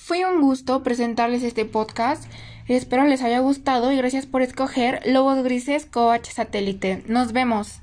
Fue un gusto presentarles este podcast. Espero les haya gustado y gracias por escoger Lobos Grises Coach Satélite. Nos vemos.